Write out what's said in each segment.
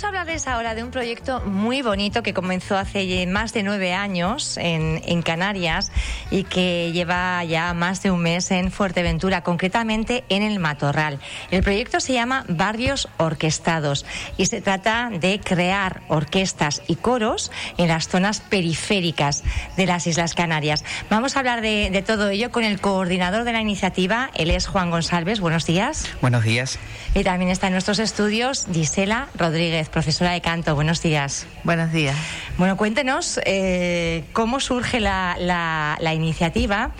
Vamos a hablarles ahora de un proyecto muy bonito que comenzó hace más de nueve años en, en, Canarias y que lleva ya más de un mes en Fuerteventura, concretamente en el Matorral. El proyecto se llama Barrios Orquestados y se trata de crear orquestas y coros en las zonas periféricas de las Islas Canarias. Vamos a hablar de, de todo ello con el coordinador de la iniciativa, él es Juan González. Buenos días. Buenos días. Y también está en nuestros estudios Gisela Rodríguez profesora de canto. Buenos días. Buenos días. Bueno, cuéntenos eh, cómo surge la, la, iniciativa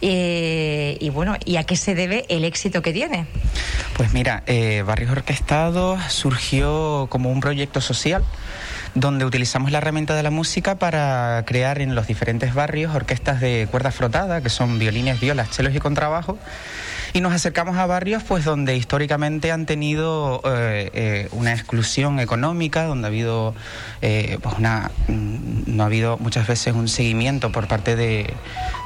eh, y bueno, y a qué se debe el éxito que tiene. Pues mira, eh, Barrios Orquestados surgió como un proyecto social donde utilizamos la herramienta de la música para crear en los diferentes barrios orquestas de cuerda frotada, que son violines, violas, chelos y contrabajo y nos acercamos a barrios pues donde históricamente han tenido eh, eh, una exclusión económica, donde ha habido eh, pues una mm, no ha habido muchas veces un seguimiento por parte de,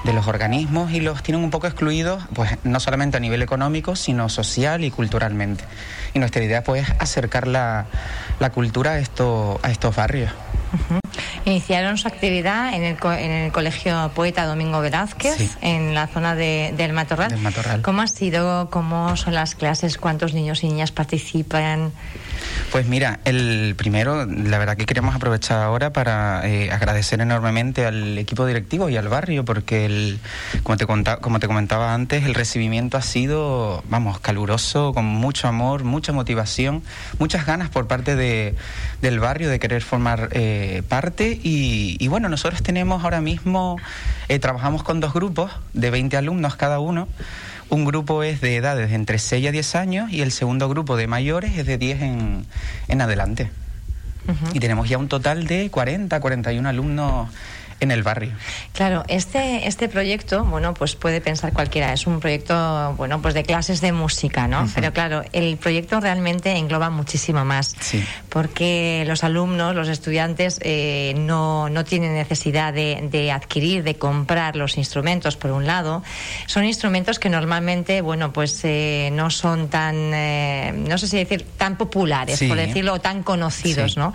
de, los organismos y los tienen un poco excluidos, pues no solamente a nivel económico, sino social y culturalmente. Y nuestra idea pues es acercar la, la cultura a, esto, a estos barrios. Iniciaron su actividad en el, en el Colegio Poeta Domingo Velázquez, en la zona de, del, Matorral. del Matorral. ¿Cómo ha sido? ¿Cómo son las clases? ¿Cuántos niños y niñas participan? Pues mira, el primero, la verdad que queremos aprovechar ahora para eh, agradecer enormemente al equipo directivo y al barrio, porque el, como, te como te comentaba antes, el recibimiento ha sido, vamos, caluroso, con mucho amor, mucha motivación, muchas ganas por parte de, del barrio de querer formar eh, parte. Y, y, bueno, nosotros tenemos ahora mismo, eh, trabajamos con dos grupos de 20 alumnos cada uno. Un grupo es de edades entre 6 a 10 años y el segundo grupo de mayores es de 10 en, en adelante. Y tenemos ya un total de 40, 41 alumnos en el barrio. Claro, este, este proyecto, bueno, pues puede pensar cualquiera, es un proyecto, bueno, pues de clases de música, ¿no? Pero claro, el proyecto realmente engloba muchísimo más, sí. porque los alumnos, los estudiantes, eh, no, no tienen necesidad de, de, adquirir, de comprar los instrumentos, por un lado. Son instrumentos que normalmente, bueno, pues eh, no son tan, eh, no sé si decir, tan populares, sí. por decirlo, o tan conocidos, Sí. ¿no?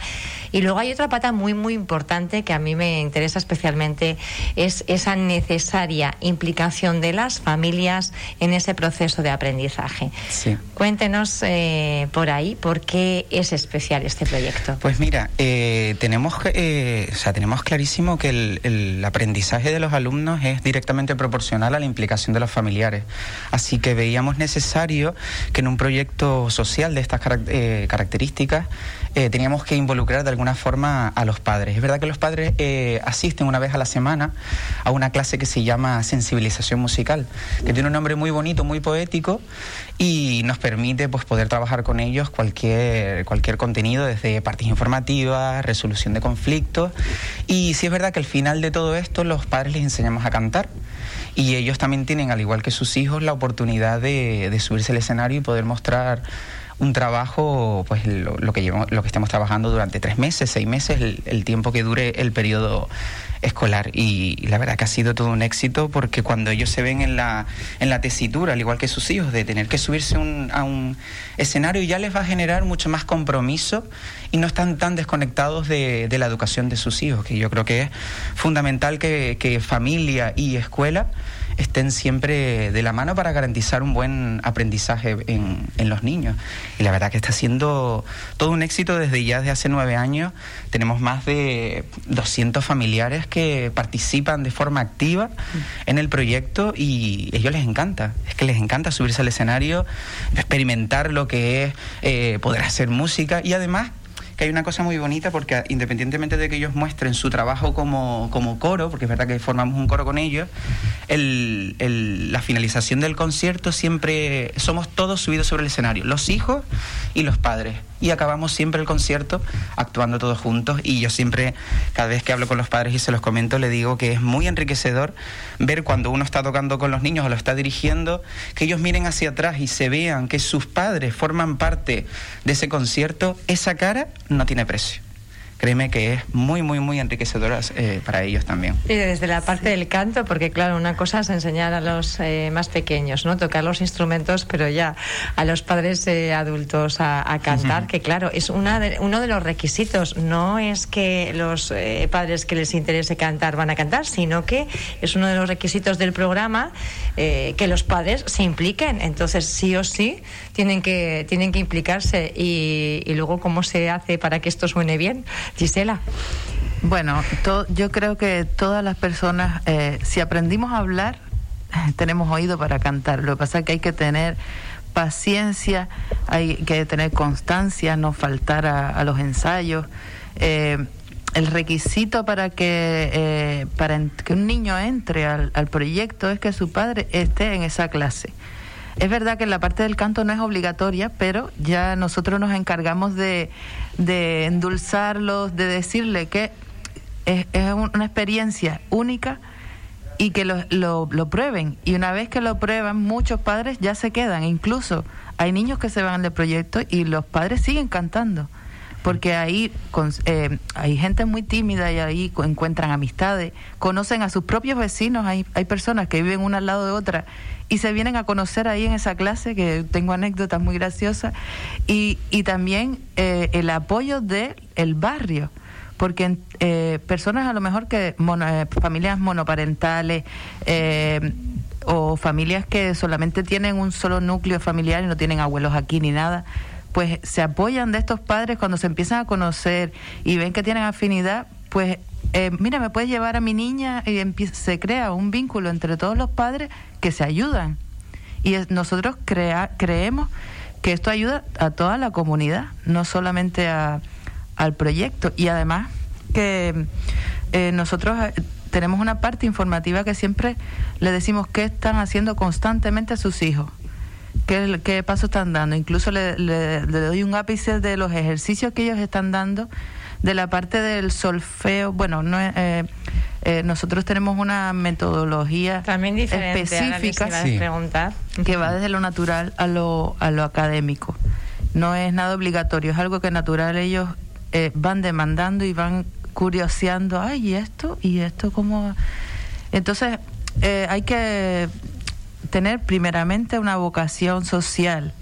Y luego hay otra pata muy, muy importante que a mí me interesa especialmente, es esa necesaria implicación de las familias en ese proceso de aprendizaje. Sí. Cuéntenos eh, por ahí por qué es especial este proyecto. Pues mira, eh, tenemos, eh, o sea, tenemos clarísimo que el, el, aprendizaje de los alumnos es directamente proporcional a la implicación de los familiares. Así que veíamos necesario que en un proyecto social de estas eh, características eh, teníamos que involucrar de alguna forma a los padres. Es verdad que los padres eh, asisten una vez a la semana a una clase que se llama sensibilización musical, que tiene un nombre muy bonito, muy poético y nos permite pues, poder trabajar con ellos cualquier, cualquier contenido, desde partes informativas, resolución de conflictos. Y sí es verdad que al final de todo esto los padres les enseñamos a cantar y ellos también tienen, al igual que sus hijos, la oportunidad de, de subirse al escenario y poder mostrar un trabajo, pues lo, lo, que llevamos, lo que estemos trabajando durante tres meses, seis meses, el, el tiempo que dure el periodo escolar. Y, y, la verdad que ha sido todo un éxito porque cuando ellos se ven en la, en la tesitura, al igual que sus hijos, de tener que subirse un, a un escenario, ya les va a generar mucho más compromiso y no están tan desconectados de, de la educación de sus hijos, que yo creo que es fundamental que, que familia y escuela estén siempre de la mano para garantizar un buen aprendizaje en, en, los niños. Y la verdad que está siendo todo un éxito desde ya desde hace nueve años. Tenemos más de 200 familiares que participan de forma activa en el proyecto y a ellos les encanta. Es que les encanta subirse al escenario, experimentar lo que es eh, poder hacer música y además que hay una cosa muy bonita porque independientemente de que ellos muestren su trabajo como, como coro, porque es verdad que formamos un coro con ellos, el, el, la finalización del concierto siempre somos todos subidos sobre el escenario, los hijos y los padres. Y acabamos siempre el concierto actuando todos juntos. Y yo siempre, cada vez que hablo con los padres y se los comento, le digo que es muy enriquecedor ver cuando uno está tocando con los niños o lo está dirigiendo, que ellos miren hacia atrás y se vean que sus padres forman parte de ese concierto. Esa cara no tiene precio créeme que es muy, muy, muy enriquecedora eh, para ellos también. Y desde la parte del canto, porque claro, una cosa es enseñar a los eh, más pequeños, ¿no? Tocar los instrumentos, pero ya a los padres eh, adultos a, cantar, que claro, es una uno de los requisitos. No es que los padres que les interese cantar van a cantar, sino que es uno de los requisitos del programa que los padres se impliquen. Entonces, sí o sí, tienen que, tienen que implicarse. Y, y luego, ¿cómo se hace para que esto suene bien? Gisela. Bueno, yo creo que todas las personas, eh, si aprendimos a hablar, tenemos oído para cantar. Lo que pasa es que hay que tener paciencia, hay que tener constancia, no faltar a, los ensayos. Eh, el requisito para que eh, para que un niño entre al, proyecto es que su padre esté en esa clase. Es verdad que la parte del canto no es obligatoria, pero ya nosotros nos encargamos de, de endulzarlos, de decirle que es, una experiencia única y que lo, lo, prueben. Y una vez que lo prueban, muchos padres ya se quedan. Incluso hay niños que se van del proyecto y los padres siguen cantando. Porque ahí eh, hay gente muy tímida y ahí encuentran amistades, conocen a sus propios vecinos, hay, hay personas que viven una al lado de otra y se vienen a conocer ahí en esa clase, que tengo anécdotas muy graciosas, y, y también eh, el apoyo del el barrio porque eh, personas a lo mejor que eh, familias monoparentales eh, o familias que solamente tienen un solo núcleo familiar y no tienen abuelos aquí ni nada, pues se apoyan de estos padres cuando se empiezan a conocer y ven que tienen afinidad, pues mira, me puedes llevar a mi niña y se crea un vínculo entre todos los padres que se ayudan. Y nosotros crea creemos que esto ayuda a toda la comunidad, no solamente a al proyecto. Y además que eh, nosotros eh, tenemos una parte informativa que siempre le decimos qué están haciendo constantemente a sus hijos. ¿Qué, qué paso están dando? Incluso le, le, doy un ápice de los ejercicios que ellos están dando, de la parte del solfeo. Bueno, no eh, eh, nosotros tenemos una metodología También específica que va desde lo natural a lo, a lo académico. No es nada obligatorio, es algo que natural ellos eh, van demandando y van curioseando, ay, ¿y esto? ¿Y esto cómo? Entonces, eh, hay que tener primeramente una vocación social,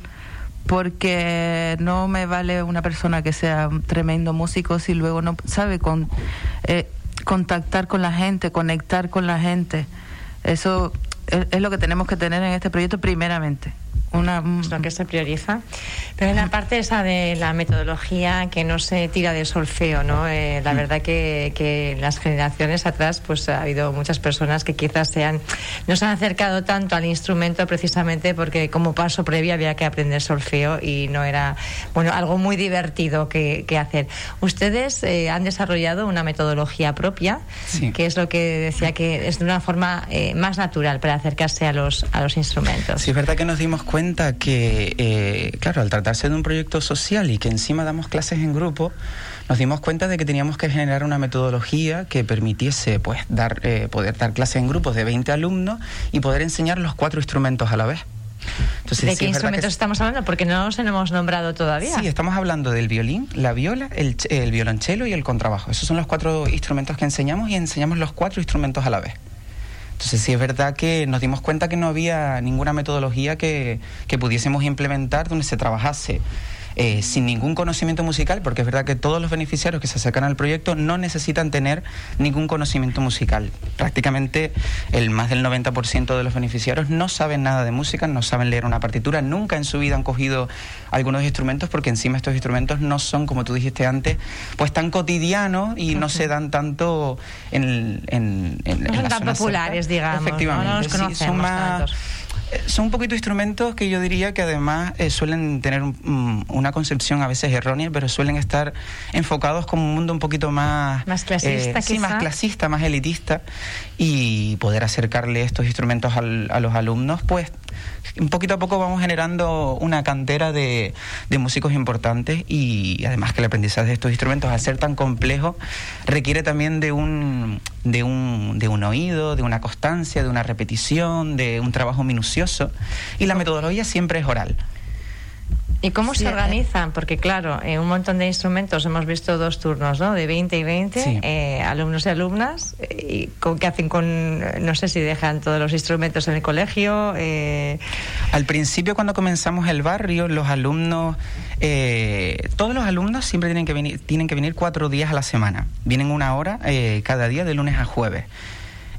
porque no me vale una persona que sea un tremendo músico si luego no sabe con, eh, contactar con la gente, conectar con la gente. Eso es lo que tenemos que tener en este proyecto primeramente una, lo que se prioriza. Pero en la parte esa de la metodología que no se tira de solfeo, ¿no? Eh, la mm. verdad que, que las generaciones atrás pues ha habido muchas personas que quizás sean, no se han acercado tanto al instrumento precisamente porque como paso previo había que aprender solfeo y no era, bueno, algo muy divertido que, que hacer. Ustedes eh, han desarrollado una metodología propia, que es lo que decía que es de una forma eh, más natural para acercarse a los, a los instrumentos. Sí, es verdad que nos dimos cuenta que, eh, claro, al tratarse de un proyecto social y que encima damos clases en grupo, nos dimos cuenta de que teníamos que generar una metodología que permitiese pues, dar, eh, poder dar clases en grupos de 20 alumnos y poder enseñar los cuatro instrumentos a la vez. ¿De qué instrumentos estamos hablando? Porque no los hemos nombrado todavía. Sí, estamos hablando del violín, la viola, el, el violonchelo y el contrabajo. Esos son los cuatro instrumentos que enseñamos y enseñamos los cuatro instrumentos a la vez. Entonces sí es verdad que nos dimos cuenta que no había ninguna metodología que, que pudiésemos implementar donde se trabajase eh, sin ningún conocimiento musical, porque es verdad que todos los beneficiarios que se acercan al proyecto no necesitan tener ningún conocimiento musical. Prácticamente el más del 90% de los beneficiarios no saben nada de música, no saben leer una partitura, nunca en su vida han cogido algunos instrumentos, porque encima estos instrumentos no son, como tú dijiste antes, pues tan cotidianos y no se dan tanto en, en, en, no son tan populares, digamos. Efectivamente, son más son un poquito instrumentos que yo diría que además eh, suelen tener una concepción a veces errónea, pero suelen estar enfocados como un mundo un poquito más... Más clasista, eh, Sí, más clasista, más elitista. Y poder acercarle estos instrumentos a los alumnos, pues un poquito a poco vamos generando una cantera de, músicos importantes y además que el aprendizaje de estos instrumentos, al ser tan complejo, requiere también de un, de un, de un oído, de una constancia, de una repetición, de un trabajo minucioso y la metodología siempre es oral. ¿Y cómo se organizan? Porque claro, en un montón de instrumentos hemos visto dos turnos, ¿no? De 20 y 20, eh, alumnos y alumnas. ¿Y con, qué hacen con, no sé si dejan todos los instrumentos en el colegio? Eh... Al principio cuando comenzamos el barrio, los alumnos, eh, todos los alumnos siempre tienen que venir, tienen que venir cuatro días a la semana. Vienen una hora eh, cada día de lunes a jueves.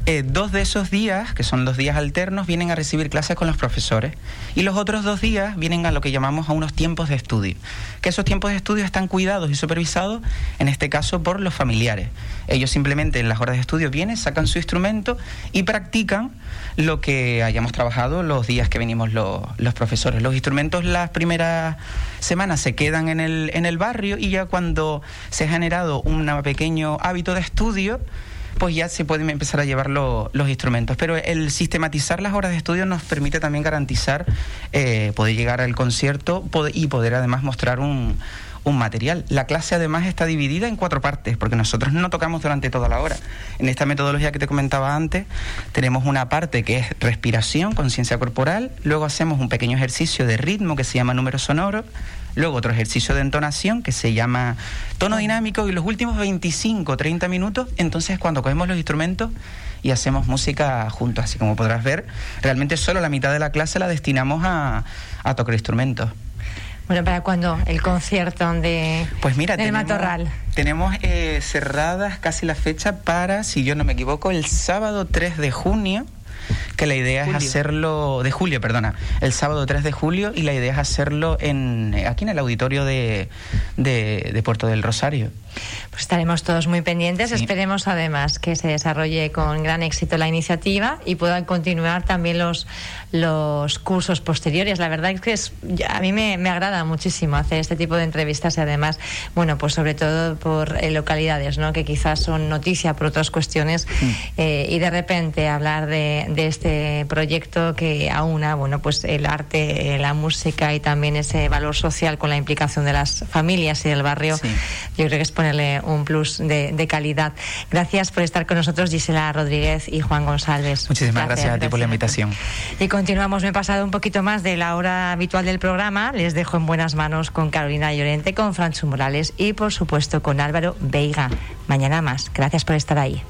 Eh, dos de esos días, que son los días alternos, vienen a recibir clases con los profesores y los otros dos días vienen a lo que llamamos a unos tiempos de estudio, que esos tiempos de estudio están cuidados y supervisados, en este caso por los familiares. Ellos simplemente en las horas de estudio vienen, sacan su instrumento y practican lo que hayamos trabajado los días que venimos los, los profesores. Los instrumentos las primeras semanas se quedan en el, en el barrio y ya cuando se ha generado un pequeño hábito de estudio, pues ya se pueden empezar a llevar los instrumentos. Pero el sistematizar las horas de estudio nos permite también garantizar eh, poder llegar al concierto y poder además mostrar un, un material. La clase además está dividida en cuatro partes, porque nosotros no tocamos durante toda la hora. En esta metodología que te comentaba antes, tenemos una parte que es respiración, conciencia corporal, luego hacemos un pequeño ejercicio de ritmo que se llama número sonoro, luego otro ejercicio de entonación que se llama tono dinámico y los últimos 25 30 minutos, entonces cuando cogemos los instrumentos y hacemos música juntos, así como podrás ver, realmente solo la mitad de la clase la destinamos a, a tocar instrumentos. Bueno, ¿para cuándo el concierto de pues mira, del tenemos, Matorral? Tenemos eh, cerradas casi la fecha para, si yo no me equivoco, el sábado 3 de junio que la idea es hacerlo de julio, perdona, el sábado 3 de julio y la idea es hacerlo en aquí en el auditorio de, de Puerto del Rosario. Pues estaremos todos muy pendientes. Esperemos además que se desarrolle con gran éxito la iniciativa y puedan continuar también los, los cursos posteriores. La verdad es que es, a mí me, agrada muchísimo hacer este tipo de entrevistas y además, bueno, pues sobre todo por eh, localidades, ¿no? Que quizás son noticia por otras cuestiones eh, y de repente hablar de, de, este proyecto que aúna, bueno, pues el arte, eh, la música y también ese valor social con la implicación de las familias y del barrio, yo creo que es un plus de, calidad. Gracias por estar con nosotros, Gisela Rodríguez y Juan González. Muchísimas gracias, a ti por la invitación. Y continuamos, me he pasado un poquito más de la hora habitual del programa. Les dejo en buenas manos con Carolina Llorente, con Francho Morales y, por supuesto, con Álvaro Veiga. Mañana más. Gracias por estar ahí.